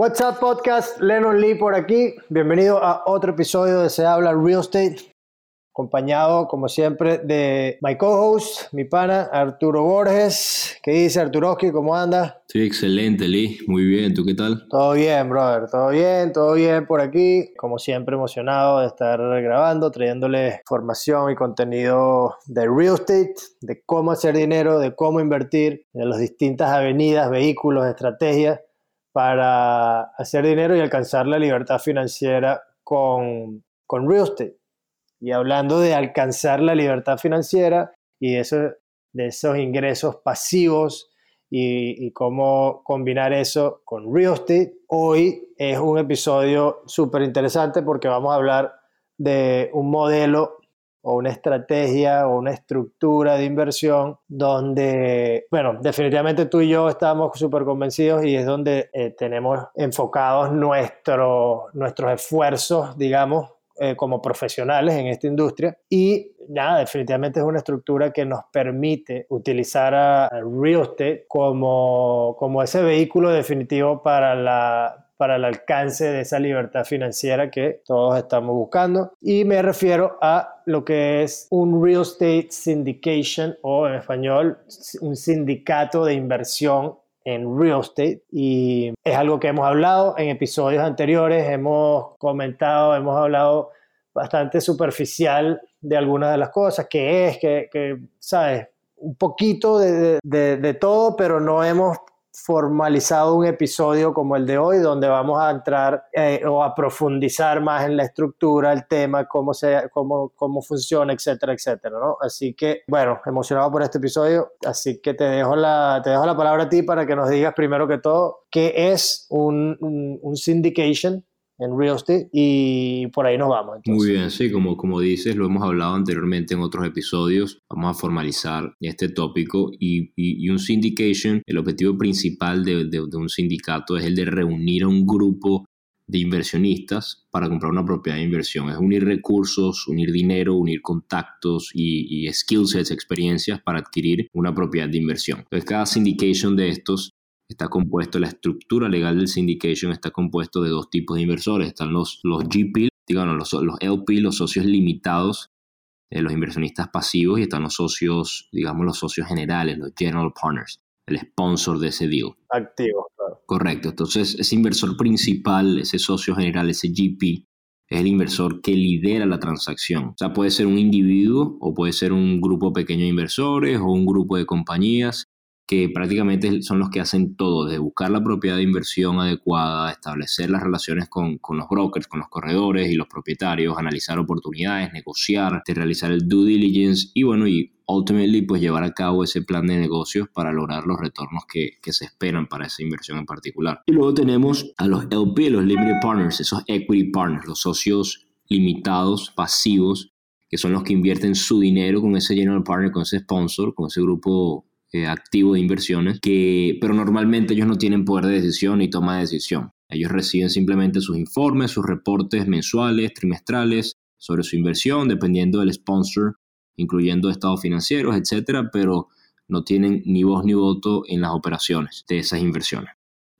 What's up podcast, Lennon Lee por aquí. Bienvenido a otro episodio de Se habla Real Estate, acompañado como siempre de my co-host, mi pana Arturo Borges. ¿Qué dice Arturoski? ¿Cómo anda? Sí, excelente Lee, muy bien, ¿tú qué tal? Todo bien, brother, todo bien, todo bien por aquí. Como siempre emocionado de estar grabando, trayéndole información y contenido de real estate, de cómo hacer dinero, de cómo invertir, en las distintas avenidas, vehículos, estrategias para hacer dinero y alcanzar la libertad financiera con, con real estate. Y hablando de alcanzar la libertad financiera y de, eso, de esos ingresos pasivos y, y, cómo combinar eso con real estate, hoy es un episodio súper interesante porque vamos a hablar de un modelo o una estrategia o una estructura de inversión donde, bueno, definitivamente tú y yo estamos súper convencidos y es donde eh, tenemos enfocados nuestro, nuestros esfuerzos, digamos, eh, como profesionales en esta industria. Y nada, definitivamente es una estructura que nos permite utilizar a, real estate como, como ese vehículo definitivo para la para el alcance de esa libertad financiera que todos estamos buscando. Y me refiero a lo que es un real estate syndication o en español un sindicato de inversión en real estate y es algo que hemos hablado en episodios anteriores, hemos comentado, hemos hablado bastante superficial de algunas de las cosas, que es, que, que ¿sabes? Un poquito de, de, de, todo, pero no hemos formalizado un episodio como el de hoy, donde vamos a entrar eh, o a profundizar más en la estructura, el tema, cómo, se, cómo, cómo funciona, etcétera, etcétera, ¿no? Así que, bueno, emocionado por este episodio, así que te dejo la, te dejo la palabra a ti para que nos digas primero que todo qué es un, un, un syndication, en real estate y por ahí nos vamos. Entonces. Muy bien, sí, como, como dices, lo hemos hablado anteriormente en otros episodios, vamos a formalizar este tópico y, y, y un syndication, el objetivo principal de, de, de, un sindicato es el de reunir a un grupo de inversionistas para comprar una propiedad de inversión. Es unir recursos, unir dinero, unir contactos y, y skill sets, experiencias para adquirir una propiedad de inversión. Entonces, cada syndication de estos está compuesto, la estructura legal del syndication está compuesto de dos tipos de inversores. Están los, los GP, digamos, los, los LP, los socios limitados, eh, los inversionistas pasivos, y están los socios, digamos, los socios generales, los general partners, el sponsor de ese deal. Activo, claro. Correcto. Entonces, ese inversor principal, ese socio general, ese GP, es el inversor que lidera la transacción. O sea, puede ser un individuo o puede ser un grupo pequeño de inversores o un grupo de compañías que prácticamente son los que hacen todo, de buscar la propiedad de inversión adecuada, establecer las relaciones con, con, los brokers, con los corredores y los propietarios, analizar oportunidades, negociar, de realizar el due diligence y bueno, y ultimately pues llevar a cabo ese plan de negocios para lograr los retornos que, que se esperan para esa inversión en particular. Y luego tenemos a los LP, los Limited Partners, esos Equity Partners, los socios limitados, pasivos, que son los que invierten su dinero con ese general partner, con ese sponsor, con ese grupo eh, activo de inversiones, que, pero normalmente ellos no tienen poder de decisión ni toma de decisión. Ellos reciben simplemente sus informes, sus reportes mensuales, trimestrales sobre su inversión, dependiendo del sponsor, incluyendo estados financieros, etcétera, pero no tienen ni voz ni voto en las operaciones de esas inversiones.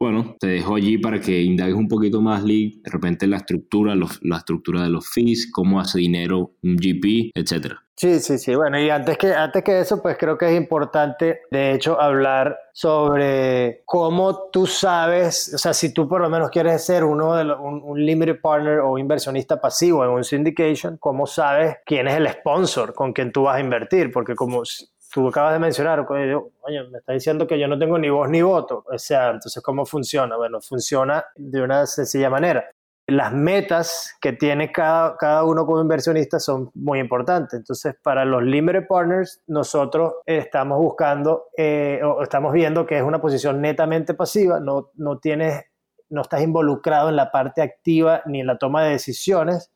Bueno, te dejo allí para que indagues un poquito más, Lee, de repente la estructura, los, la estructura de los fees, cómo hace dinero un GP, etcétera. Sí, sí, sí. Bueno, y antes que, antes que eso, pues creo que es importante, de hecho, hablar sobre cómo tú sabes, o sea, si tú por lo menos quieres ser uno de los, un, un limited partner o inversionista pasivo en un syndication, cómo sabes quién es el sponsor con quien tú vas a invertir, porque como tú acabas de mencionar, oye, me está diciendo que yo no tengo ni voz ni voto. O sea, entonces, ¿cómo funciona? Bueno, funciona de una sencilla manera. Las metas que tiene cada, cada uno como inversionista son muy importantes. Entonces, para los limited partners, nosotros estamos buscando eh, o estamos viendo que es una posición netamente pasiva, no, no, tienes, no estás involucrado en la parte activa ni en la toma de decisiones.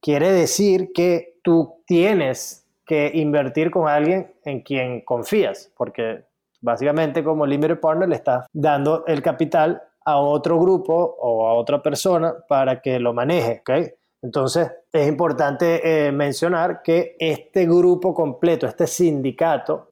Quiere decir que tú tienes que invertir con alguien en quien confías, porque básicamente como limited partner le estás dando el capital a otro grupo o a otra persona para que lo maneje, ¿ok? Entonces, es importante eh, mencionar que este grupo completo, este sindicato,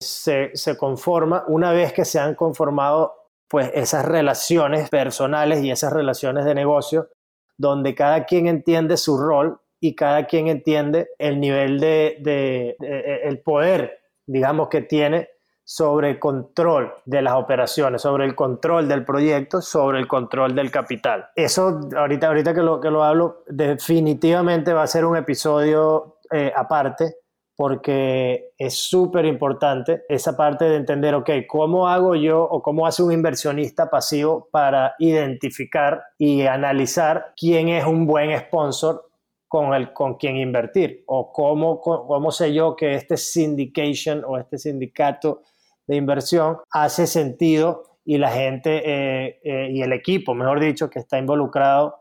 se, se, conforma una vez que se han conformado pues esas relaciones personales y esas relaciones de negocio donde cada quien entiende su rol y cada quien entiende el nivel de, de, el poder, digamos, que tiene sobre el control de las operaciones, sobre el control del proyecto, sobre el control del capital. Eso, ahorita, ahorita que, lo, que lo hablo, definitivamente va a ser un episodio eh, aparte porque es súper importante esa parte de entender, ok, ¿cómo hago yo o cómo hace un inversionista pasivo para identificar y analizar quién es un buen sponsor con, el, con quien invertir? ¿O cómo, cómo sé yo que este syndication o este sindicato de inversión hace sentido y la gente eh, eh, y el equipo, mejor dicho, que está involucrado,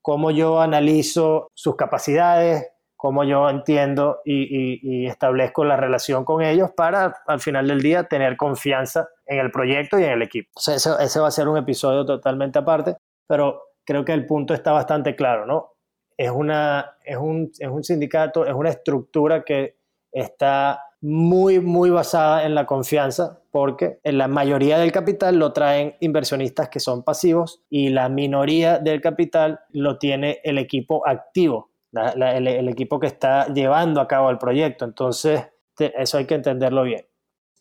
cómo yo analizo sus capacidades, cómo yo entiendo y, establezco la relación con ellos para al final del día tener confianza en el proyecto y en el equipo. O sea, ese, va a ser un episodio totalmente aparte, pero creo que el punto está bastante claro, ¿no? Es, una, es, un, es un sindicato, es una estructura que está muy, muy basada en la confianza, porque en la mayoría del capital lo traen inversionistas que son pasivos y la minoría del capital lo tiene el equipo activo, el, equipo que está llevando a cabo el proyecto. Entonces, eso hay que entenderlo bien.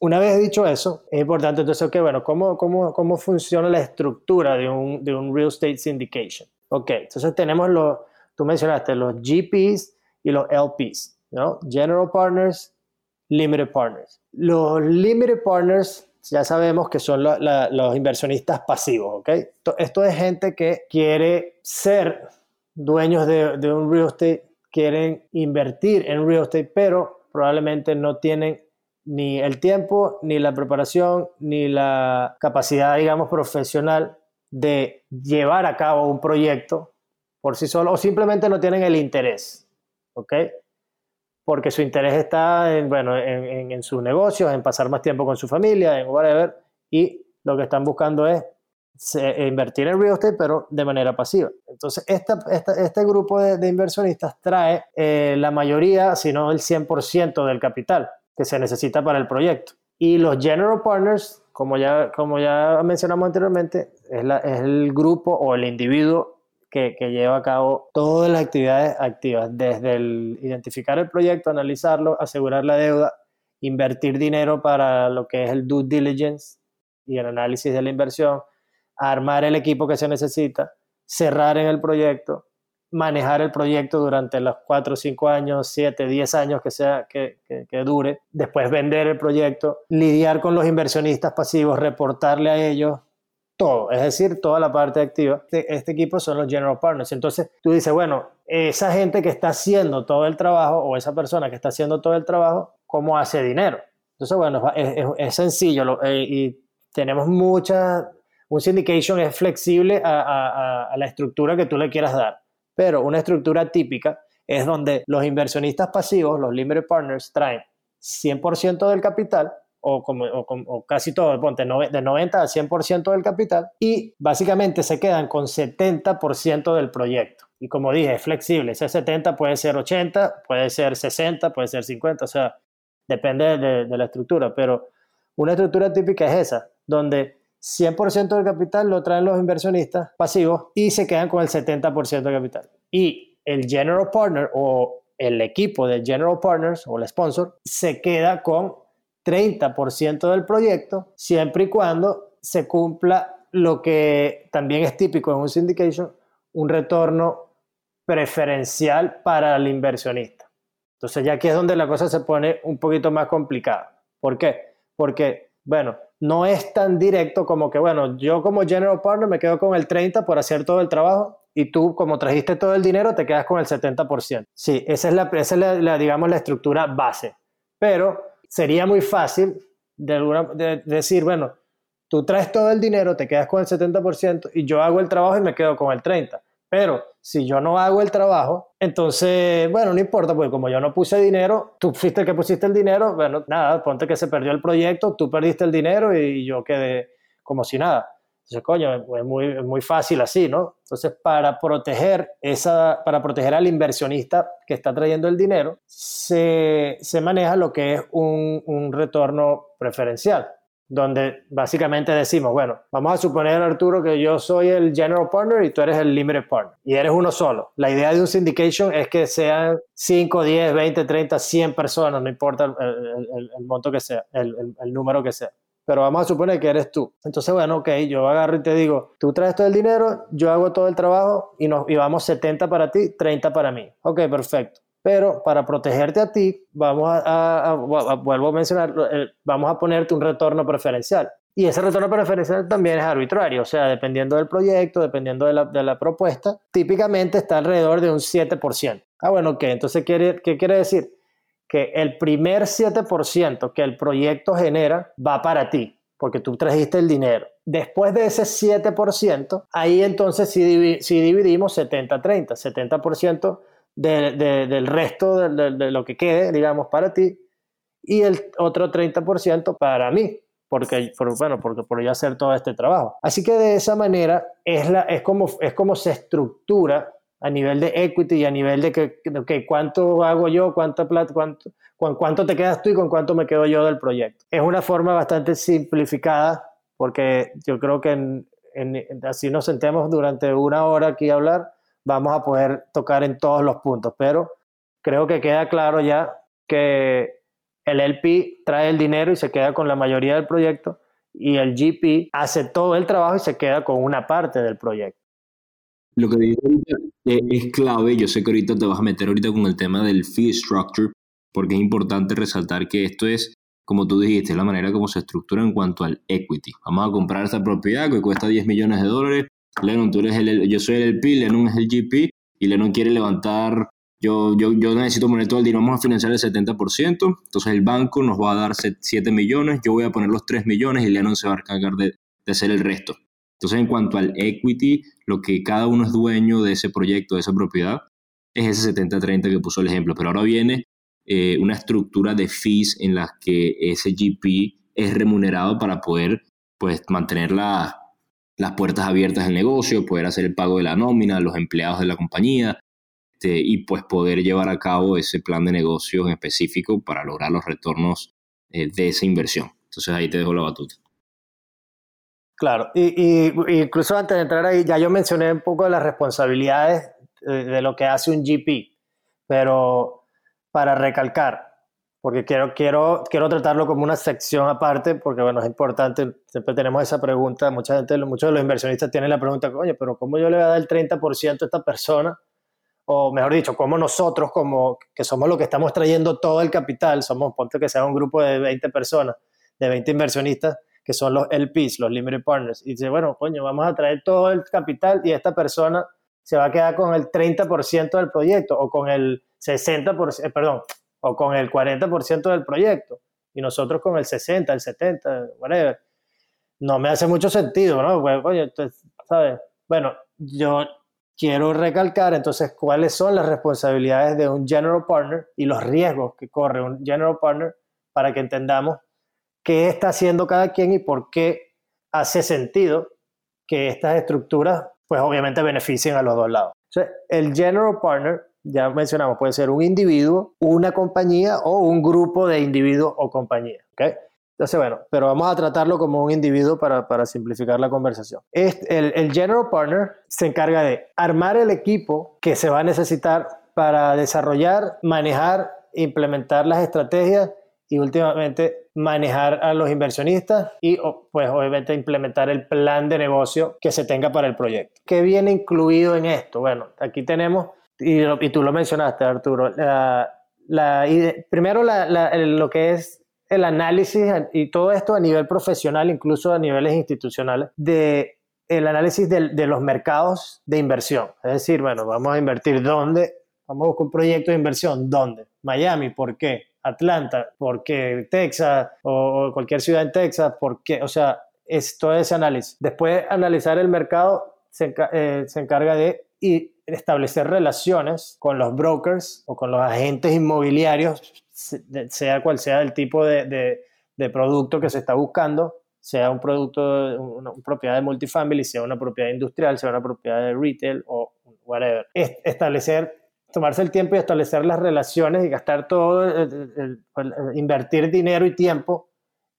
Una vez dicho eso, es importante entonces, que bueno, ¿cómo, cómo, cómo funciona la estructura de un, de un real estate syndication? Ok, entonces tenemos los, tú mencionaste los GPs y los LPs, ¿no? General Partners, limited partners. Los limited partners ya sabemos que son los inversionistas pasivos, ¿ok? Esto es gente que quiere ser dueños de, un real estate, quieren invertir en real estate, pero probablemente no tienen ni el tiempo, ni la preparación, ni la capacidad, digamos, profesional de llevar a cabo un proyecto por sí solo, o simplemente no tienen el interés, ¿ok? porque su interés está en, bueno, en, en, sus negocios, en pasar más tiempo con su familia, en whatever, y lo que están buscando es invertir en real estate, pero de manera pasiva. Entonces, esta, este grupo de, inversionistas trae eh, la mayoría, si no el 100% del capital que se necesita para el proyecto. Y los general partners, como ya, como ya mencionamos anteriormente, es, la, es el grupo o el individuo que, lleva a cabo todas las actividades activas, desde el identificar el proyecto, analizarlo, asegurar la deuda, invertir dinero para lo que es el due diligence y el análisis de la inversión, armar el equipo que se necesita, cerrar en el proyecto, manejar el proyecto durante los 4, 5 años, 7, 10 años que, sea, que, que, dure, después vender el proyecto, lidiar con los inversionistas pasivos, reportarle a ellos, todo, es decir, toda la parte activa. Este, este, equipo son los general partners. Entonces tú dices, bueno, esa gente que está haciendo todo el trabajo o esa persona que está haciendo todo el trabajo, ¿cómo hace dinero? Entonces, bueno, es, sencillo eh, y tenemos mucha, un syndication es flexible a, a la estructura que tú le quieras dar, pero una estructura típica es donde los inversionistas pasivos, los limited partners, traen 100% del capital o, como, o, casi todo, ponte de 90 a 100% del capital y básicamente se quedan con 70% del proyecto. Y como dije, es flexible, ese 70 puede ser 80, puede ser 60, puede ser 50, o sea, depende de, de la estructura, pero una estructura típica es esa, donde 100% del capital lo traen los inversionistas pasivos y se quedan con el 70% del capital. Y el general partner o el equipo de general partners o el sponsor se queda con 30% del proyecto, siempre y cuando se cumpla lo que también es típico en un syndication, un retorno preferencial para el inversionista. Entonces ya aquí es donde la cosa se pone un poquito más complicada. ¿Por qué? Porque, bueno, no es tan directo como que, bueno, yo como general partner me quedo con el 30 por hacer todo el trabajo y tú como trajiste todo el dinero te quedas con el 70%. Sí, esa es la, esa es la digamos, la estructura base. Pero sería muy fácil de, decir, bueno, tú traes todo el dinero, te quedas con el 70% y yo hago el trabajo y me quedo con el 30%. Pero si yo no hago el trabajo, entonces, bueno, no importa, porque como yo no puse dinero, tú fuiste el que pusiste el dinero, bueno, nada, ponte que se perdió el proyecto, tú perdiste el dinero y yo quedé como si nada. Entonces, coño, es muy, muy fácil así, ¿no? Entonces, para proteger, esa, para proteger al inversionista que está trayendo el dinero, se, se maneja lo que es un, un retorno preferencial donde básicamente decimos, bueno, vamos a suponer, Arturo, que yo soy el general partner y tú eres el limited partner, y eres uno solo. La idea de un syndication es que sean 5, 10, 20, 30, 100 personas, no importa el, monto que sea, el, número que sea. Pero vamos a suponer que eres tú. Entonces, bueno, ok, yo agarro y te digo, tú traes todo el dinero, yo hago todo el trabajo y, nos, y vamos 70 para ti, 30 para mí. Ok, perfecto. Pero para protegerte a ti, vamos a, vuelvo a mencionar, vamos a ponerte un retorno preferencial. Y ese retorno preferencial también es arbitrario, o sea, dependiendo del proyecto, dependiendo de la, de la propuesta, típicamente está alrededor de un 7%. Ah, bueno, ¿qué? Entonces, ¿qué, ¿qué quiere decir? Que el primer 7% que el proyecto genera va para ti, porque tú trajiste el dinero. Después de ese 7%, ahí entonces sí, sí dividimos 70-30, 70%, del resto de, lo que quede, digamos, para ti, y el otro 30% para mí, porque, por, bueno, porque por yo hacer todo este trabajo. Así que de esa manera es, la, es, como, es como se estructura a nivel de equity y a nivel de que, cuánto hago yo, cuánta plata, cuánto, con cuánto te quedas tú y con cuánto me quedo yo del proyecto. Es una forma bastante simplificada porque yo creo que así nos sentemos durante una hora aquí a hablar, vamos a poder tocar en todos los puntos, pero creo que queda claro ya que el LP trae el dinero y se queda con la mayoría del proyecto y el GP hace todo el trabajo y se queda con una parte del proyecto. Lo que digo ahorita es clave, yo sé que ahorita te vas a meter ahorita con el tema del fee structure, porque es importante resaltar que esto es, como tú dijiste, la manera como se estructura en cuanto al equity. Vamos a comprar esta propiedad que cuesta 10 millones de dólares, Lennon, tú eres el, yo soy el LP, Lennon es el GP y Lennon quiere levantar, yo, yo, yo necesito poner todo el dinero, vamos a financiar el 70%, entonces el banco nos va a dar 7 millones, yo voy a poner los 3 millones y Lennon se va a encargar de hacer el resto. Entonces en cuanto al equity, lo que cada uno es dueño de ese proyecto, de esa propiedad, es ese 70-30 que puso el ejemplo, pero ahora viene eh, una estructura de fees en las que ese GP es remunerado para poder pues mantener la, las puertas abiertas del negocio, poder hacer el pago de la nómina, los empleados de la compañía este, y pues poder llevar a cabo ese plan de negocio en específico para lograr los retornos eh, de esa inversión. Entonces ahí te dejo la batuta. Claro, y, incluso antes de entrar ahí, ya yo mencioné un poco de las responsabilidades de, de lo que hace un GP, pero para recalcar, porque quiero, quiero, quiero tratarlo como una sección aparte, porque bueno, es importante, siempre tenemos esa pregunta, mucha gente, muchos de los inversionistas tienen la pregunta, oye, pero ¿cómo yo le voy a dar el 30% a esta persona? O mejor dicho, ¿cómo nosotros, como que somos los que estamos trayendo todo el capital, somos, ponte que sea un grupo de 20 personas, de 20 inversionistas, que son los LPs, los Limited Partners, y dice, bueno, coño, vamos a traer todo el capital y esta persona se va a quedar con el 30% del proyecto o con el 60%, eh, perdón, o con el 40% del proyecto y nosotros con el 60, el 70, whatever. No me hace mucho sentido, ¿no? Pues, oye, ¿sabes? Bueno, yo quiero recalcar entonces cuáles son las responsabilidades de un general partner y los riesgos que corre un general partner para que entendamos qué está haciendo cada quien y por qué hace sentido que estas estructuras, pues obviamente beneficien a los dos lados. El general partner ya mencionamos, puede ser un individuo, una compañía o un grupo de individuos o compañías. ¿okay? Entonces, bueno, pero vamos a tratarlo como un individuo para, simplificar la conversación. Este, el General Partner se encarga de armar el equipo que se va a necesitar para desarrollar, manejar, implementar las estrategias y últimamente manejar a los inversionistas y pues obviamente implementar el plan de negocio que se tenga para el proyecto. ¿Qué viene incluido en esto? Bueno, aquí tenemos y, tú lo mencionaste, Arturo, la, primero lo que es el análisis y todo esto a nivel profesional, incluso a niveles institucionales, de el análisis de, de, los mercados de inversión. Es decir, bueno, vamos a invertir dónde, vamos a buscar un proyecto de inversión, ¿dónde? Miami, ¿por qué? Atlanta, ¿por qué? Texas o, cualquier ciudad en Texas, ¿por qué? O sea, es todo ese análisis. Después analizar el mercado se, eh, se encarga de y establecer relaciones con los brokers o con los agentes inmobiliarios, sea cual sea el tipo de, producto que se está buscando, sea un producto, una, propiedad de multifamily, sea una propiedad industrial, sea una propiedad de retail o whatever. establecer, tomarse el tiempo y establecer las relaciones y gastar todo, invertir dinero y tiempo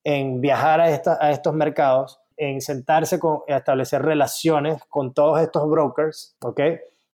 en viajar a, a estos mercados, en sentarse con, establecer relaciones con todos estos brokers, ¿ok?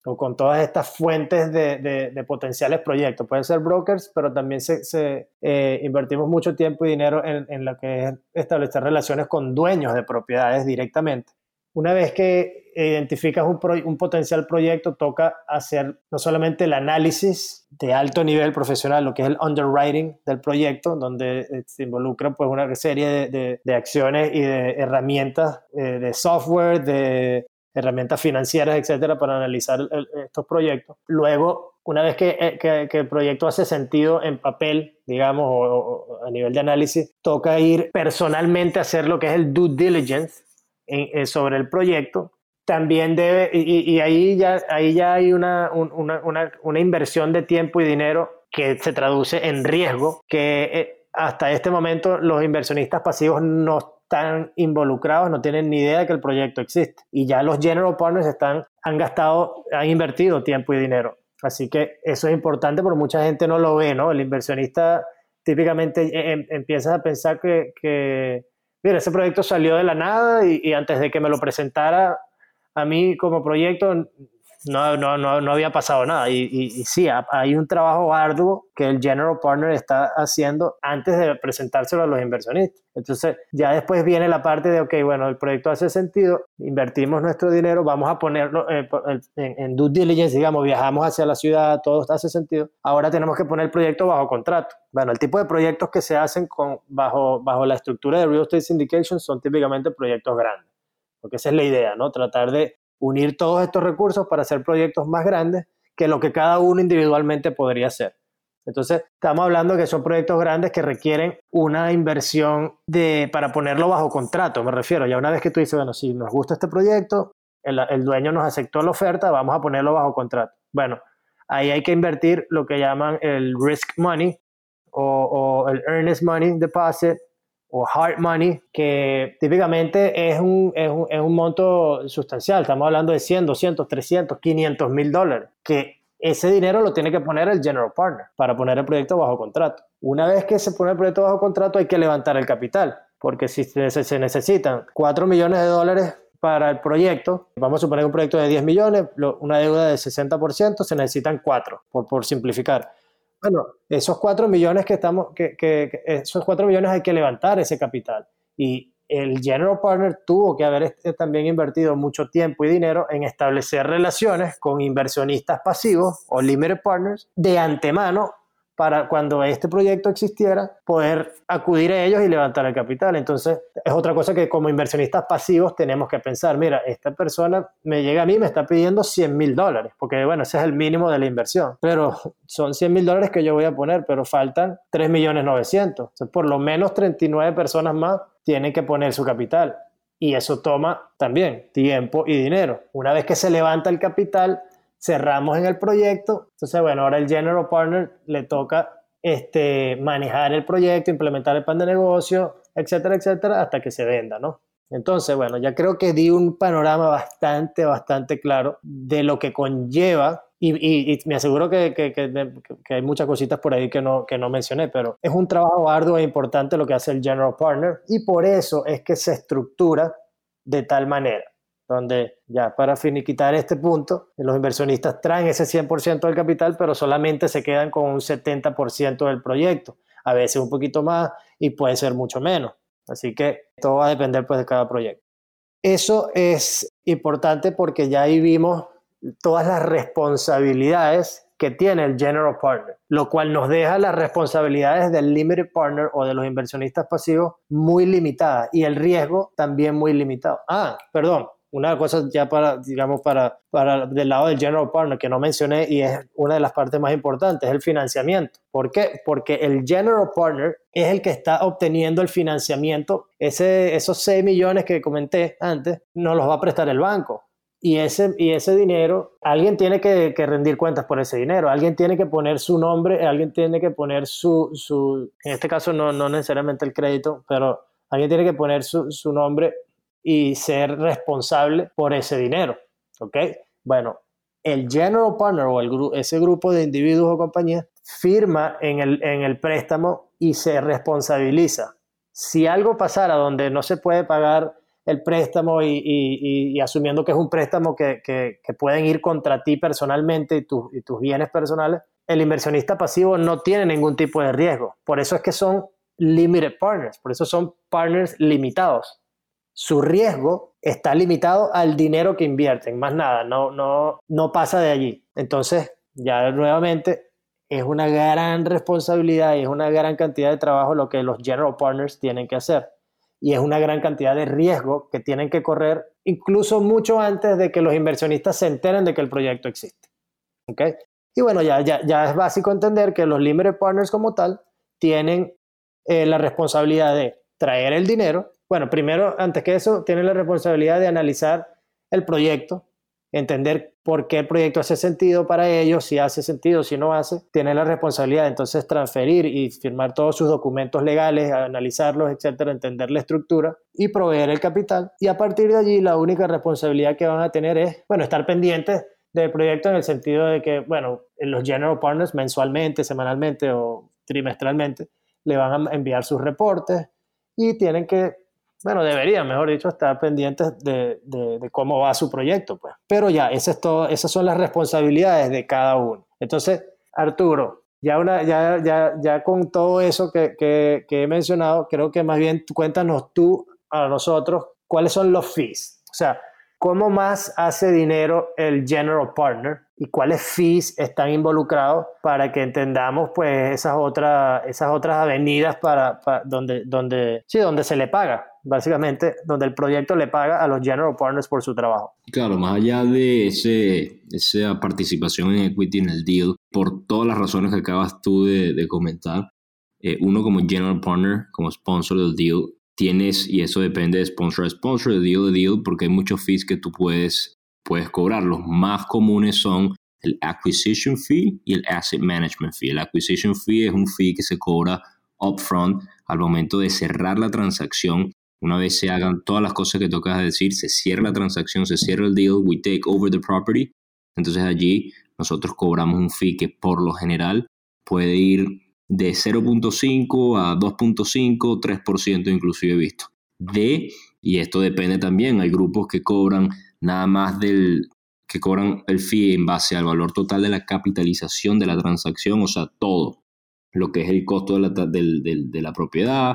o con todas estas fuentes de, potenciales proyectos. Pueden ser brokers, pero también se, eh, invertimos mucho tiempo y dinero en, lo que es establecer relaciones con dueños de propiedades directamente. Una vez que identificas un, potencial proyecto, toca hacer no solamente el análisis de alto nivel profesional, lo que es el underwriting del proyecto, donde eh, se involucra pues, una serie de, acciones y de herramientas eh, de software, de herramientas financieras, etcétera, para analizar estos proyectos. Luego, una vez eh, que, el proyecto hace sentido en papel, digamos, o, a nivel de análisis, toca ir personalmente a hacer lo que es el due diligence eh, sobre el proyecto. También debe, y, ahí, ya, ahí ya hay una, una, una, una, inversión de tiempo y dinero que se traduce en riesgo, que eh, hasta este momento los inversionistas pasivos no están involucrados, no tienen ni idea de que el proyecto existe. Y ya los general partners están, han gastado, han invertido tiempo y dinero. Así que eso es importante porque mucha gente no lo ve, ¿no? El inversionista típicamente eh, em, empieza a pensar que, que, mira, ese proyecto salió de la nada y, y antes de que me lo presentara a mí como proyecto, no, no, no, no había pasado nada. Y, y, sí, hay un trabajo arduo que el general partner está haciendo antes de presentárselo a los inversionistas. Entonces, ya después viene la parte de, ok, bueno, el proyecto hace sentido, invertimos nuestro dinero, vamos a ponerlo eh, en, en, due diligence, digamos, viajamos hacia la ciudad, todo hace sentido. Ahora tenemos que poner el proyecto bajo contrato. Bueno, el tipo de proyectos que se hacen con, bajo, bajo la estructura de Real Estate Syndication son típicamente proyectos grandes porque esa es la idea, ¿no? Tratar de unir todos estos recursos para hacer proyectos más grandes que lo que cada uno individualmente podría hacer. Entonces, estamos hablando que son proyectos grandes que requieren una inversión de, para ponerlo bajo contrato, me refiero. Ya una vez que tú dices, bueno, si nos gusta este proyecto, el, dueño nos aceptó la oferta, vamos a ponerlo bajo contrato. Bueno, ahí hay que invertir lo que llaman el risk money o, o el earnest money deposit o hard money, que típicamente es un, es un, es un monto sustancial. Estamos hablando de 100, 200, 300, 500 mil dólares, que ese dinero lo tiene que poner el general partner para poner el proyecto bajo contrato. Una vez que se pone el proyecto bajo contrato hay que levantar el capital, porque si se necesitan 4 millones de dólares para el proyecto, vamos a suponer un proyecto de 10 millones, una deuda de 60%, se necesitan 4, por, por simplificar. Bueno, esos cuatro millones que estamos, que, que, esos cuatro millones hay que levantar ese capital. Y el general partner tuvo que haber este, también invertido mucho tiempo y dinero en establecer relaciones con inversionistas pasivos o limited partners de antemano para cuando este proyecto existiera, poder acudir a ellos y levantar el capital. Entonces, es otra cosa que como inversionistas pasivos tenemos que pensar, mira, esta persona me llega a mí, me está pidiendo 100 mil dólares, porque bueno, ese es el mínimo de la inversión, pero son 100 mil dólares que yo voy a poner, pero faltan 3 millones 900. Entonces, por lo menos 39 personas más tienen que poner su capital. Y eso toma también tiempo y dinero. Una vez que se levanta el capital, cerramos en el proyecto, entonces bueno, ahora el general partner le toca este, manejar el proyecto, implementar el plan de negocio, etcétera, etcétera, hasta que se venda, ¿no? Entonces, bueno, ya creo que di un panorama bastante, bastante claro de lo que conlleva y, me aseguro que, que, que, hay muchas cositas por ahí que no, que no mencioné, pero es un trabajo arduo e importante lo que hace el General Partner y por eso es que se estructura de tal manera donde ya para finiquitar este punto, los inversionistas traen ese 100% del capital, pero solamente se quedan con un 70% del proyecto, a veces un poquito más y puede ser mucho menos. Así que todo va a depender pues de cada proyecto. Eso es importante porque ya ahí vimos todas las responsabilidades que tiene el general partner, lo cual nos deja las responsabilidades del limited partner o de los inversionistas pasivos muy limitadas y el riesgo también muy limitado. Ah, perdón, una cosa ya para, digamos, para, para del lado del general partner que no mencioné y es una de las partes más importantes, es el financiamiento. ¿Por qué? Porque el general partner es el que está obteniendo el financiamiento. Ese, esos 6 millones que comenté antes, nos los va a prestar el banco. Y ese, y ese dinero, alguien tiene que, que, rendir cuentas por ese dinero, alguien tiene que poner su nombre, alguien tiene que poner su, su en este caso no, no necesariamente el crédito, pero Alguien tiene que poner su, su nombre y ser responsable por ese dinero. ¿Ok? Bueno, el general partner o el, ese grupo de individuos o compañías firma en el, en el préstamo y se responsabiliza. Si algo pasara donde no se puede pagar el préstamo y, asumiendo que es un préstamo que, pueden ir contra ti personalmente y, y tus bienes personales, el inversionista pasivo no tiene ningún tipo de riesgo. Por eso es que son limited partners, por eso son partners limitados. Su riesgo está limitado al dinero que invierten, más nada, no, no, no pasa de allí. Entonces, ya nuevamente, es una gran responsabilidad y es una gran cantidad de trabajo lo que los general partners tienen que hacer y es una gran cantidad de riesgo que tienen que correr incluso mucho antes de que los inversionistas se enteren de que el proyecto existe. ¿Okay? Y bueno, ya, ya, ya es básico entender que los limited partners como tal tienen eh, la responsabilidad de traer el dinero. Bueno, primero, antes que eso, tienen la responsabilidad de analizar el proyecto, entender por qué el proyecto hace sentido para ellos, si hace sentido, si no hace, tiene la responsabilidad de entonces transferir y firmar todos sus documentos legales, analizarlos, etcétera, entender la estructura y proveer el capital. Y a partir de allí, la única responsabilidad que van a tener es, bueno, estar pendientes del proyecto en el sentido de que, bueno, los general partners mensualmente, semanalmente o trimestralmente le van a enviar sus reportes y tienen que bueno, deberían, mejor dicho, estar pendientes de, de, cómo va su proyecto, pues. Pero ya, ese es todo, esas son las responsabilidades de cada uno. Entonces, Arturo, ya, una, ya, ya, ya con todo eso que, que, que he mencionado, creo que más bien cuéntanos tú a nosotros cuáles son los fees. O sea, ¿cómo más hace dinero el general partner y cuáles fees están involucrados para que entendamos pues esas otras, esas otras avenidas para, para donde, donde, sí, donde se le paga? Básicamente donde el proyecto le paga a los general partners por su trabajo. Claro, más allá de ese, esa participación en equity en el deal, por todas las razones que acabas tú de, comentar, eh, uno como general partner, como sponsor del deal, tienes, y eso depende de sponsor a sponsor, de deal a deal, porque hay muchos fees que tú puedes, puedes cobrar. Los más comunes son el acquisition fee y el asset management fee. El acquisition fee es un fee que se cobra upfront al momento de cerrar la transacción una vez se hagan todas las cosas que tocas decir, se cierra la transacción, se cierra el deal, we take over the property. Entonces allí nosotros cobramos un fee que por lo general puede ir de 0.5 a 2.5, 3% inclusive visto. De, y esto depende también, hay grupos que cobran nada más del, que cobran el fee en base al valor total de la capitalización de la transacción, o sea, todo, lo que es el costo de la, de la propiedad,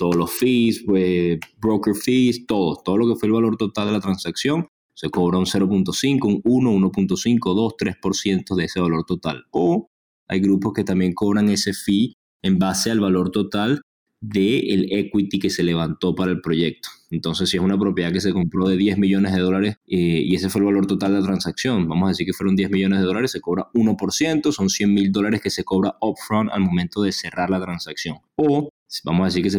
todos los fees, pues, broker fees, todo, todo lo que fue el valor total de la transacción, se cobra un 0.5, un 1, 1.5, 2, 3% de ese valor total. O hay grupos que también cobran ese fee en base al valor total del equity que se levantó para el proyecto. Entonces, si es una propiedad que se compró de 10 millones de dólares eh, y ese fue el valor total de la transacción, vamos a decir que fueron 10 millones de dólares, se cobra 1%, son 100 mil dólares que se cobra upfront al momento de cerrar la transacción. O vamos a decir que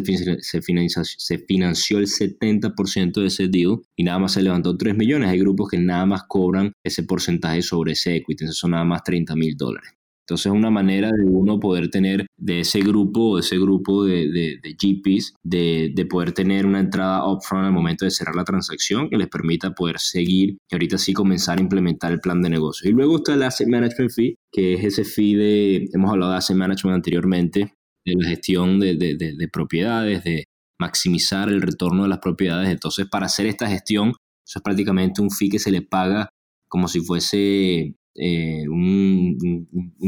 se, financió, se financió el 70% de ese deal y nada más se levantó 3 millones. Hay grupos que nada más cobran ese porcentaje sobre ese equity, entonces son nada más 30 mil dólares. Entonces es una manera de uno poder tener de ese grupo, ese grupo de, de, de GPs, de, de, poder tener una entrada upfront al momento de cerrar la transacción que les permita poder seguir y ahorita sí comenzar a implementar el plan de negocio. Y luego está el Asset Management Fee, que es ese fee de, hemos hablado de Asset Management anteriormente, de la gestión de, de, propiedades, de maximizar el retorno de las propiedades. Entonces, para hacer esta gestión, eso es prácticamente un fee que se le paga como si fuese eh, un,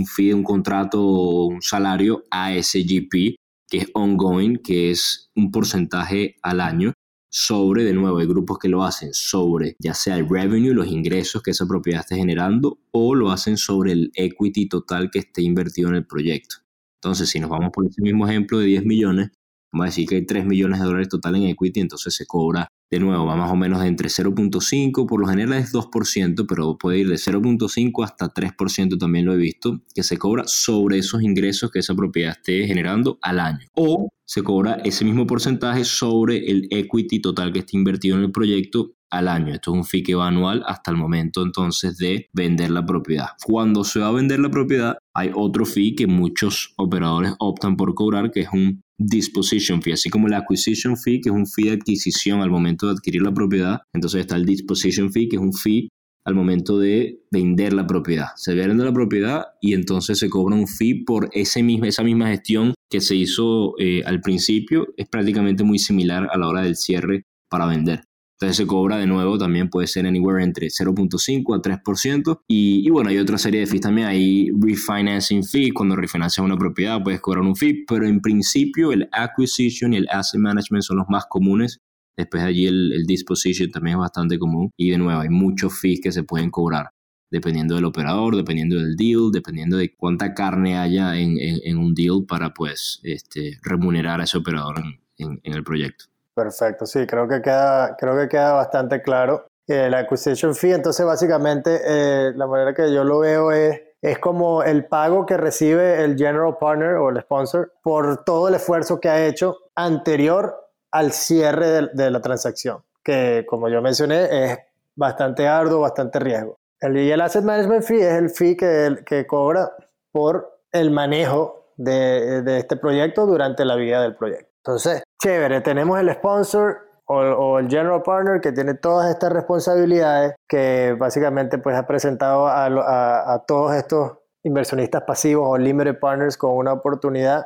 fee un contrato o un salario a ese GP, que es ongoing, que es un porcentaje al año sobre, de nuevo, hay grupos que lo hacen sobre ya sea el revenue, los ingresos que esa propiedad esté generando, o lo hacen sobre el equity total que esté invertido en el proyecto. Entonces, si nos vamos por ese mismo ejemplo de 10 millones, vamos a decir que hay 3 millones de dólares total en equity, entonces se cobra de nuevo, va más o menos entre 0.5, por lo general es 2%, pero puede ir de 0.5 hasta 3% también lo he visto, que se cobra sobre esos ingresos que esa propiedad esté generando al año. O se cobra ese mismo porcentaje sobre el equity total que esté invertido en el proyecto al año. Esto es un fee que va anual hasta el momento entonces de vender la propiedad. Cuando se va a vender la propiedad, hay otro fee que muchos operadores optan por cobrar, que es un disposition fee, así como el acquisition fee, que es un fee de adquisición al momento de adquirir la propiedad. Entonces está el disposition fee, que es un fee al momento de vender la propiedad. Se vende la propiedad y entonces se cobra un fee por esa misma gestión que se hizo eh, al principio. Es prácticamente muy similar a la hora del cierre para vender. Entonces se cobra de nuevo, también puede ser anywhere entre 0.5 a 3%. Y, y, bueno, hay otra serie de fees también. Hay refinancing fee, cuando refinancias una propiedad puedes cobrar un fee, pero en principio el acquisition y el asset management son los más comunes. Después de allí el, el disposition también es bastante común. Y de nuevo, hay muchos fees que se pueden cobrar dependiendo del operador, dependiendo del deal, dependiendo de cuánta carne haya en, en, un deal para pues este, remunerar a ese operador en, en el proyecto. Perfecto, sí, creo que queda, creo que queda bastante claro. el acquisition fee, entonces básicamente eh, la manera que yo lo veo es, es como el pago que recibe el general partner o el sponsor por todo el esfuerzo que ha hecho anterior al cierre de, la transacción, que como yo mencioné es bastante arduo, bastante riesgo. El, y asset management fee es el fee que, que cobra por el manejo de este proyecto durante la vida del proyecto. Entonces, chévere, tenemos el sponsor o, el general partner que tiene todas estas responsabilidades que básicamente pues ha presentado a, todos estos inversionistas pasivos o limited partners con una oportunidad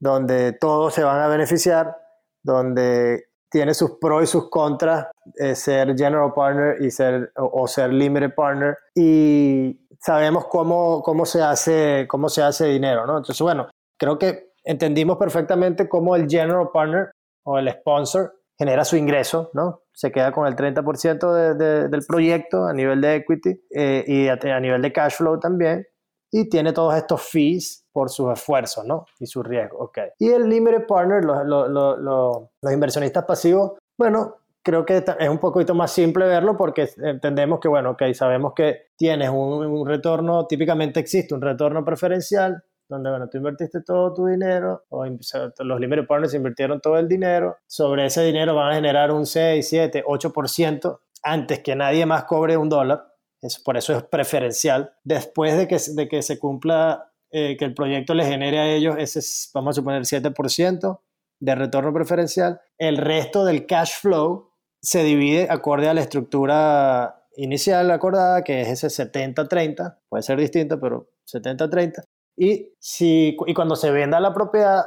donde todos se van a beneficiar, donde tiene sus pros y sus contras eh, ser general partner y ser o, ser limited partner y sabemos cómo, cómo se hace cómo se hace dinero, ¿no? Entonces, bueno, creo que entendimos perfectamente cómo el general partner o el sponsor genera su ingreso, ¿no? Se queda con el 30% del proyecto a nivel de equity eh, y a, nivel de cash flow también. Y tiene todos estos fees por sus esfuerzos, ¿no? Y su riesgo, ok. Y el limited partner, los, inversionistas pasivos, bueno, creo que es un poquito más simple verlo porque entendemos que, bueno, ok, sabemos que tienes un, un retorno, típicamente existe un retorno preferencial, donde, bueno, tú invertiste todo tu dinero, o los limited partners invirtieron todo el dinero, sobre ese dinero van a generar un 6, 7, 8% antes que nadie más cobre un dólar, es, por eso es preferencial, después de que, de que se cumpla, eh, que el proyecto le genere a ellos ese, vamos a suponer, 7% de retorno preferencial, el resto del cash flow se divide acorde a la estructura inicial acordada, que es ese 70-30, puede ser distinto, pero 70-30, y, si, y cuando se venda la propiedad,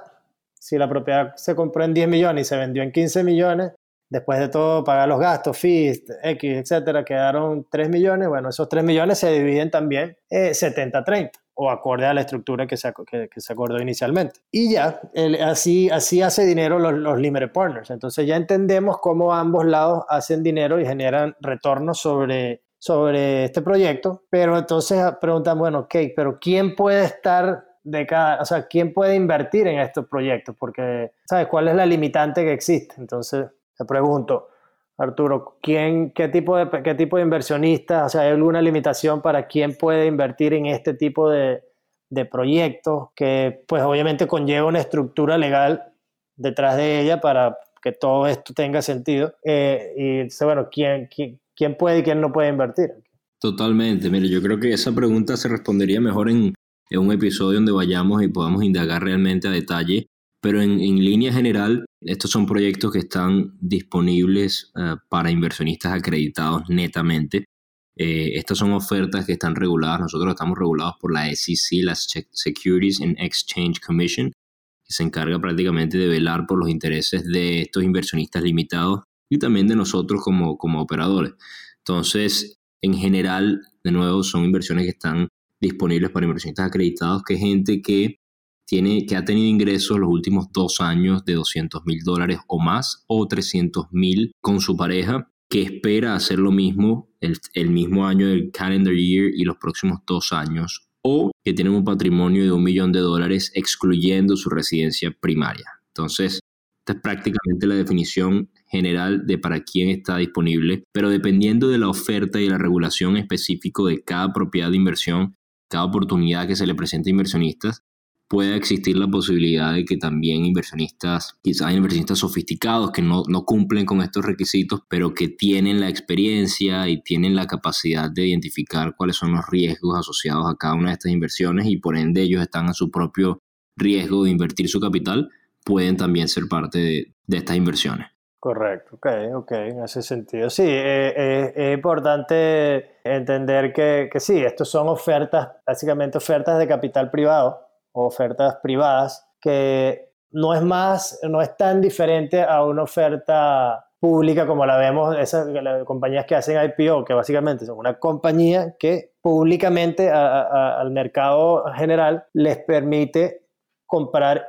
si la propiedad se compró en 10 millones y se vendió en 15 millones, después de todo pagar los gastos, fees, X, etcétera, quedaron 3 millones, bueno, esos 3 millones se dividen también eh, 70-30 o acorde a la estructura que se, que, se acordó inicialmente. Y ya, así, así hace dinero los, los limited partners. Entonces ya entendemos cómo ambos lados hacen dinero y generan retornos sobre sobre este proyecto, pero entonces preguntan, bueno, ok, pero ¿quién puede estar de cada, o sea, quién puede invertir en estos proyectos? Porque, ¿sabes cuál es la limitante que existe? Entonces, te pregunto, Arturo, ¿quién, qué, tipo de, ¿qué tipo de inversionistas, o sea, hay alguna limitación para quién puede invertir en este tipo de, de proyectos que, pues, obviamente conlleva una estructura legal detrás de ella para que todo esto tenga sentido? Eh, y, bueno, ¿quién, quién quién puede y quién no puede invertir. Totalmente, mire, yo creo que esa pregunta se respondería mejor en, un episodio donde vayamos y podamos indagar realmente a detalle, pero en, línea general, estos son proyectos que están disponibles eh, para inversionistas acreditados netamente. Eh, estas son ofertas que están reguladas, nosotros estamos regulados por la SEC, la Securities and Exchange Commission, que se encarga prácticamente de velar por los intereses de estos inversionistas limitados y también de nosotros como, como operadores. Entonces, en general, de nuevo, son inversiones que están disponibles para inversionistas acreditados, que es gente que, tiene, que ha tenido ingresos los últimos dos años de 200 mil dólares o más, o 300 mil con su pareja, que espera hacer lo mismo el, mismo año del calendar year y los próximos dos años, o que tienen un patrimonio de un millón de dólares excluyendo su residencia primaria. Entonces, esta es prácticamente la definición general de para quién está disponible, pero dependiendo de la oferta y la regulación específico de cada propiedad de inversión, cada oportunidad que se le presente a inversionistas, pueda existir la posibilidad de que también inversionistas, quizás inversionistas sofisticados que no, no cumplen con estos requisitos, pero que tienen la experiencia y tienen la capacidad de identificar cuáles son los riesgos asociados a cada una de estas inversiones y por ende ellos están a su propio riesgo de invertir su capital, pueden también ser parte de estas inversiones. Correcto, ok, ok, en ese sentido. Sí, eh, eh, es importante entender que, que, sí, estos son ofertas, básicamente ofertas de capital privado, ofertas privadas, que no es más, no es tan diferente a una oferta pública como la vemos, esas compañías que hacen IPO, que básicamente son una compañía que públicamente al mercado general les permite comprar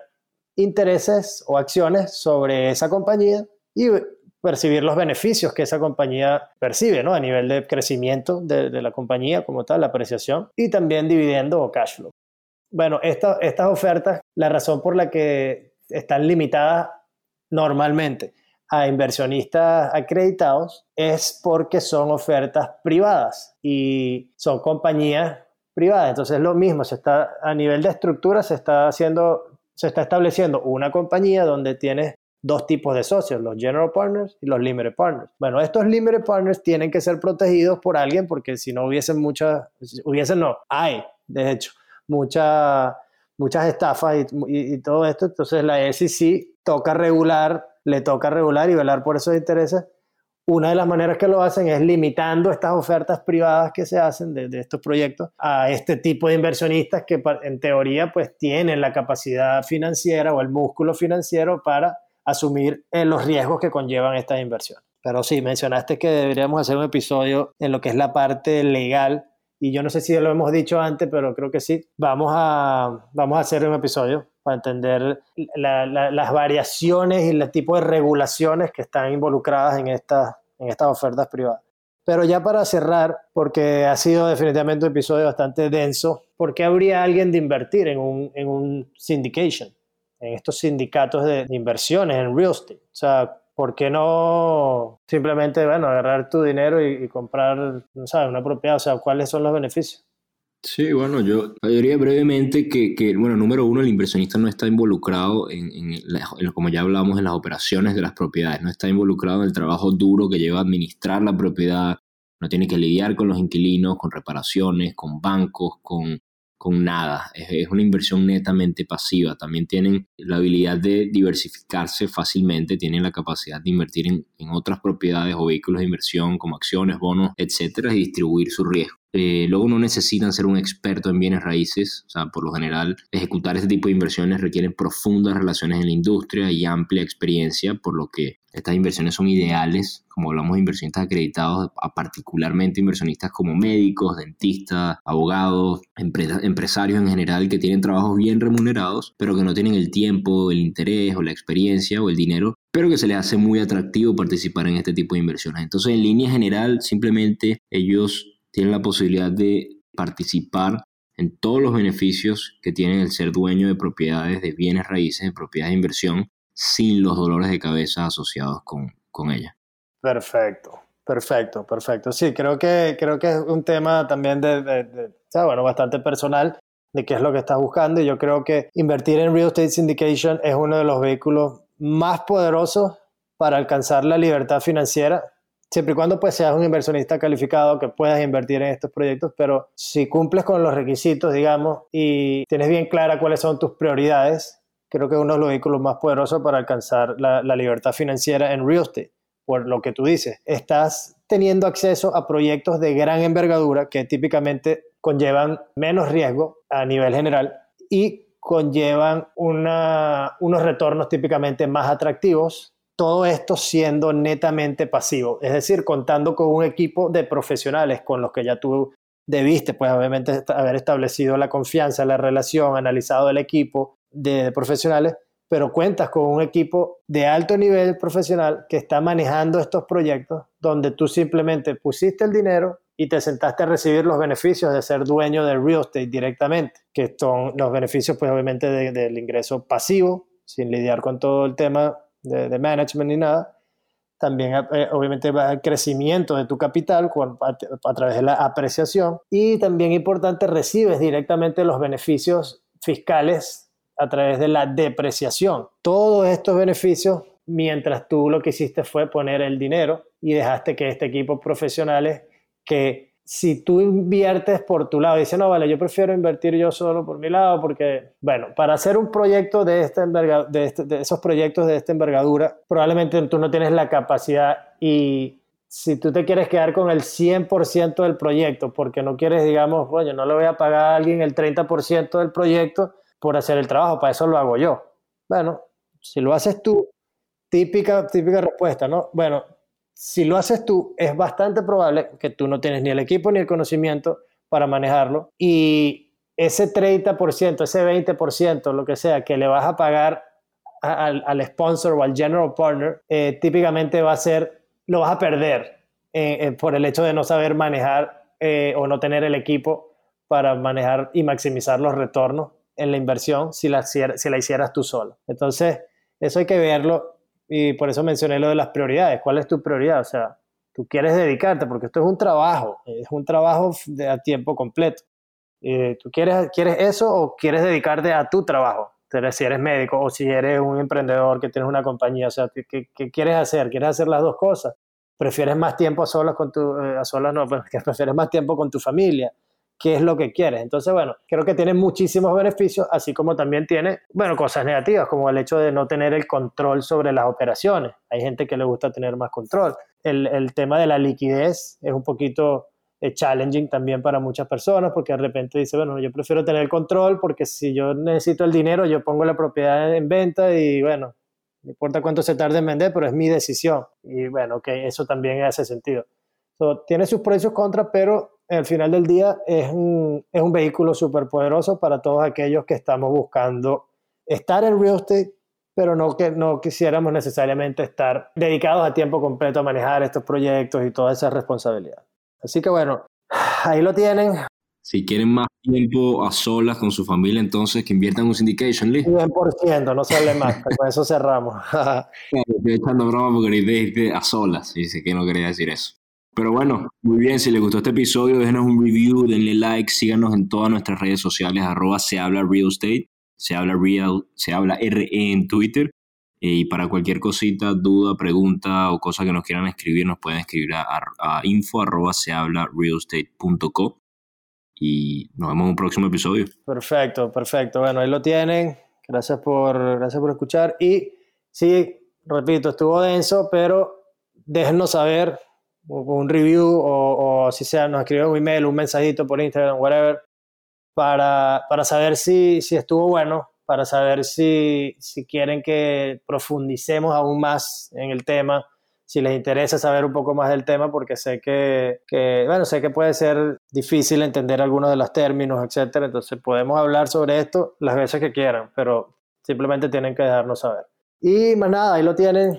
intereses o acciones sobre esa compañía y percibir los beneficios que esa compañía percibe, ¿no? A nivel de crecimiento de, la compañía como tal, la apreciación, y también dividendo o cash flow. Bueno, estas ofertas, la razón por la que están limitadas normalmente a inversionistas acreditados es porque son ofertas privadas y son compañías privadas. Entonces lo mismo, se está, a nivel de estructura se está haciendo, se está estableciendo una compañía donde tienes dos tipos de socios, los general partners y los limited partners. Bueno, estos limited partners tienen que ser protegidos por alguien porque si no hubiesen muchas, hubiesen no, hay, de hecho, muchas muchas estafas y, todo esto, entonces la SEC toca regular, le toca regular y velar por esos intereses. Una de las maneras que lo hacen es limitando estas ofertas privadas que se hacen de, de estos proyectos a este tipo de inversionistas que en teoría pues tienen la capacidad financiera o el músculo financiero para asumir eh, los riesgos que conllevan estas inversiones. Pero sí, mencionaste que deberíamos hacer un episodio en lo que es la parte legal y yo no sé si lo hemos dicho antes, pero creo que sí. Vamos a, vamos a hacer un episodio para entender las variaciones y el tipo de regulaciones que están involucradas en, estas en estas ofertas privadas. Pero ya para cerrar, porque ha sido definitivamente un episodio bastante denso, ¿por qué habría alguien de invertir en un, en un syndication? En estos sindicatos de, inversiones en real estate. O sea, ¿por qué no simplemente, bueno, agarrar tu dinero y, comprar, no sabes, una propiedad? O sea, ¿cuáles son los beneficios? Sí, bueno, yo diría brevemente que, que, bueno, número uno, el inversionista no está involucrado en, en, como ya hablamos, en las operaciones de las propiedades, no está involucrado en el trabajo duro que lleva a administrar la propiedad, no tiene que lidiar con los inquilinos, con reparaciones, con bancos, con con nada. Es, una inversión netamente pasiva. También tienen la habilidad de diversificarse fácilmente, tienen la capacidad de invertir en, en otras propiedades o vehículos de inversión como acciones, bonos, etcétera, y distribuir su riesgo. Eh, luego no necesitan ser un experto en bienes raíces, o sea, por lo general ejecutar este tipo de inversiones requieren profundas relaciones en la industria y amplia experiencia, por lo que estas inversiones son ideales, como hablamos de inversionistas acreditados, a particularmente inversionistas como médicos, dentistas, abogados, empresarios en general que tienen trabajos bien remunerados, pero que no tienen el tiempo, el interés o la experiencia o el dinero pero que se les hace muy atractivo participar en este tipo de inversiones. Entonces, en línea general, simplemente ellos tienen la posibilidad de participar en todos los beneficios que tiene el ser dueño de propiedades de bienes raíces, de propiedades de inversión, sin los dolores de cabeza asociados con, con ella. Perfecto, perfecto, perfecto. Sí, creo que, creo que es un tema también de, bueno, bastante personal de qué es lo que estás buscando y yo creo que invertir en real estate syndication es uno de los vehículos más poderosos para alcanzar la libertad financiera siempre y cuando pues seas un inversionista calificado que puedas invertir en estos proyectos, pero si cumples con los requisitos, digamos, y tienes bien clara cuáles son tus prioridades, creo que es uno de los vehículos más poderosos para alcanzar la, libertad financiera en real estate. Por lo que tú dices, estás teniendo acceso a proyectos de gran envergadura que típicamente conllevan menos riesgo a nivel general y conllevan unos retornos típicamente más atractivos todo esto siendo netamente pasivo, es decir, contando con un equipo de profesionales con los que ya tú debiste, pues obviamente haber establecido la confianza, la relación, analizado el equipo de profesionales, pero cuentas con un equipo de alto nivel profesional que está manejando estos proyectos donde tú simplemente pusiste el dinero y te sentaste a recibir los beneficios de ser dueño del real estate directamente, que son los beneficios pues obviamente del ingreso pasivo, sin lidiar con todo el tema de, management ni nada, también eh, obviamente va el crecimiento de tu capital a, través de la apreciación y también importante recibes directamente los beneficios fiscales a través de la depreciación. Todos estos beneficios mientras tú lo que hiciste fue poner el dinero y dejaste que este equipo profesionales que si tú inviertes por tu lado, dice, no, vale, yo prefiero invertir yo solo por mi lado, porque, bueno, para hacer un proyecto de, esta de, este, esos proyectos de esta envergadura, probablemente tú no tienes la capacidad y si tú te quieres quedar con el 100% del proyecto, porque no quieres, digamos, oye, no le voy a pagar a alguien el 30% del proyecto por hacer el trabajo, para eso lo hago yo. Bueno, si lo haces tú, típica, típica respuesta, ¿no? Bueno, si lo haces tú, es bastante probable que tú no tienes ni el equipo ni el conocimiento para manejarlo y ese 30%, ese 20%, lo que sea, que le vas a pagar al, sponsor o al general partner, eh, típicamente va a ser, lo vas a perder eh, eh, por el hecho de no saber manejar o no tener el equipo para manejar y maximizar los retornos en la inversión si la, si la hicieras tú solo. Entonces, eso hay que verlo y por eso mencioné lo de las prioridades. ¿Cuál es tu prioridad? O sea, tú quieres dedicarte, porque esto es un trabajo, es un trabajo de, a tiempo completo. Eh, ¿Tú quieres, quieres eso o quieres dedicarte a tu trabajo? Si eres médico o si eres un emprendedor que tienes una compañía, o sea, ¿qué, qué quieres hacer? ¿Quieres hacer las dos cosas? ¿Prefieres más tiempo a solas con tu, eh, a solas no, pues, prefieres más tiempo con tu familia? Qué es lo que quieres. Entonces, bueno, creo que tiene muchísimos beneficios, así como también tiene, bueno, cosas negativas, como el hecho de no tener el control sobre las operaciones. Hay gente que le gusta tener más control. El, tema de la liquidez es un poquito eh, challenging también para muchas personas, porque de repente dice, bueno, yo prefiero tener el control porque si yo necesito el dinero, yo pongo la propiedad en venta y bueno, no importa cuánto se tarde en vender, pero es mi decisión. Y bueno, ok, eso también hace sentido. tiene sus pros y sus contras, pero al final del día es un, es un vehículo súper poderoso para todos aquellos que estamos buscando estar en real estate, pero no, que, no quisiéramos necesariamente estar dedicados a tiempo completo a manejar estos proyectos y toda esa responsabilidad. Así que bueno, ahí lo tienen. Si quieren más tiempo a solas con su familia, entonces que inviertan un syndication, Lee. 100%, no sale más, con eso cerramos. estoy echando broma porque ahorita a solas, y sé que no quería decir eso. Pero bueno, muy bien, si les gustó este episodio, déjenos un review, denle like, síganos en todas nuestras redes sociales, arroba se habla real estate, se habla real, se habla RE en Twitter. Eh, y para cualquier cosita, duda, pregunta o cosa que nos quieran escribir, nos pueden escribir a, info arroba se habla realestate.co. Y nos vemos en un próximo episodio. Perfecto, perfecto. Bueno, ahí lo tienen. Gracias por, gracias por escuchar. Y sí, repito, estuvo denso, pero déjenos saber un review o, si sea, nos escriben un email, un mensajito por Instagram, whatever, para, para saber si, si estuvo bueno, para saber si, si quieren que profundicemos aún más en el tema, si les interesa saber un poco más del tema, porque sé que, que, bueno, sé que puede ser difícil entender algunos de los términos, etcétera. Entonces podemos hablar sobre esto las veces que quieran, pero simplemente tienen que dejarnos saber. Y más nada, ahí lo tienen